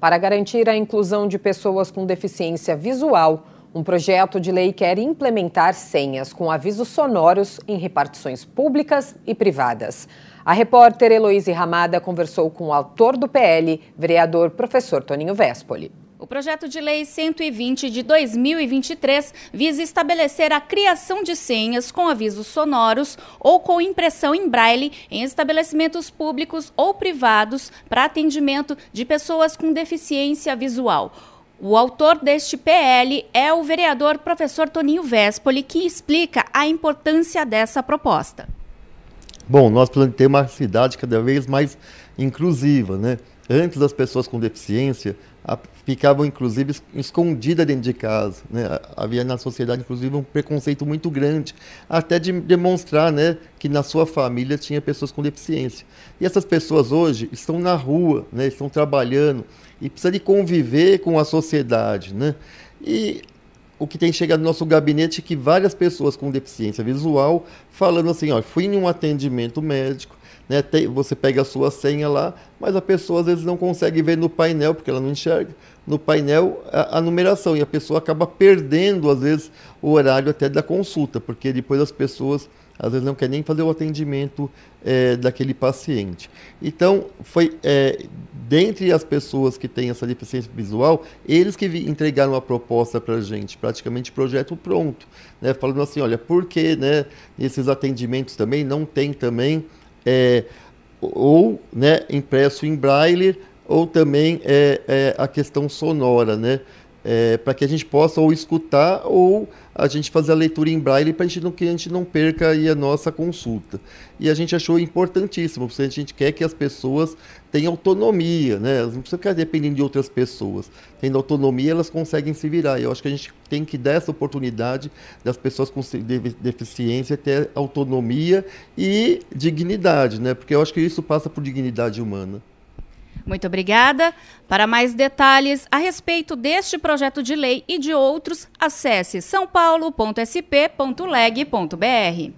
Para garantir a inclusão de pessoas com deficiência visual, um projeto de lei quer implementar senhas com avisos sonoros em repartições públicas e privadas. A repórter Heloíse Ramada conversou com o autor do PL, vereador professor Toninho Vespoli. O projeto de lei 120 de 2023 visa estabelecer a criação de senhas com avisos sonoros ou com impressão em braille em estabelecimentos públicos ou privados para atendimento de pessoas com deficiência visual. O autor deste PL é o vereador professor Toninho Vespoli, que explica a importância dessa proposta. Bom, nós precisamos ter uma cidade cada vez mais inclusiva, né? Antes as pessoas com deficiência ficavam inclusive escondidas dentro de casa, né? Havia na sociedade inclusive um preconceito muito grande, até de demonstrar, né, que na sua família tinha pessoas com deficiência. E essas pessoas hoje estão na rua, né? Estão trabalhando e precisa de conviver com a sociedade, né? E o que tem chegado no nosso gabinete é que várias pessoas com deficiência visual falando assim, ó, fui em um atendimento médico, né, tem, você pega a sua senha lá, mas a pessoa às vezes não consegue ver no painel, porque ela não enxerga, no painel a, a numeração, e a pessoa acaba perdendo às vezes o horário até da consulta, porque depois as pessoas às vezes não quer nem fazer o atendimento é, daquele paciente. Então, foi é, dentre as pessoas que têm essa deficiência visual, eles que entregaram a proposta para a gente, praticamente projeto pronto, né, falando assim, olha, por que né, esses atendimentos também não tem também é, ou né, impresso em braille ou também é, é a questão sonora, né? É, para que a gente possa ou escutar ou a gente fazer a leitura em braille para que a gente não perca a nossa consulta. E a gente achou importantíssimo, porque a gente quer que as pessoas tenham autonomia, né? Elas não precisam ficar dependendo de outras pessoas. Tendo autonomia, elas conseguem se virar. E eu acho que a gente tem que dar essa oportunidade das pessoas com deficiência ter autonomia e dignidade, né? Porque eu acho que isso passa por dignidade humana. Muito obrigada. Para mais detalhes a respeito deste projeto de lei e de outros, acesse sãopaulo.sp.leg.br.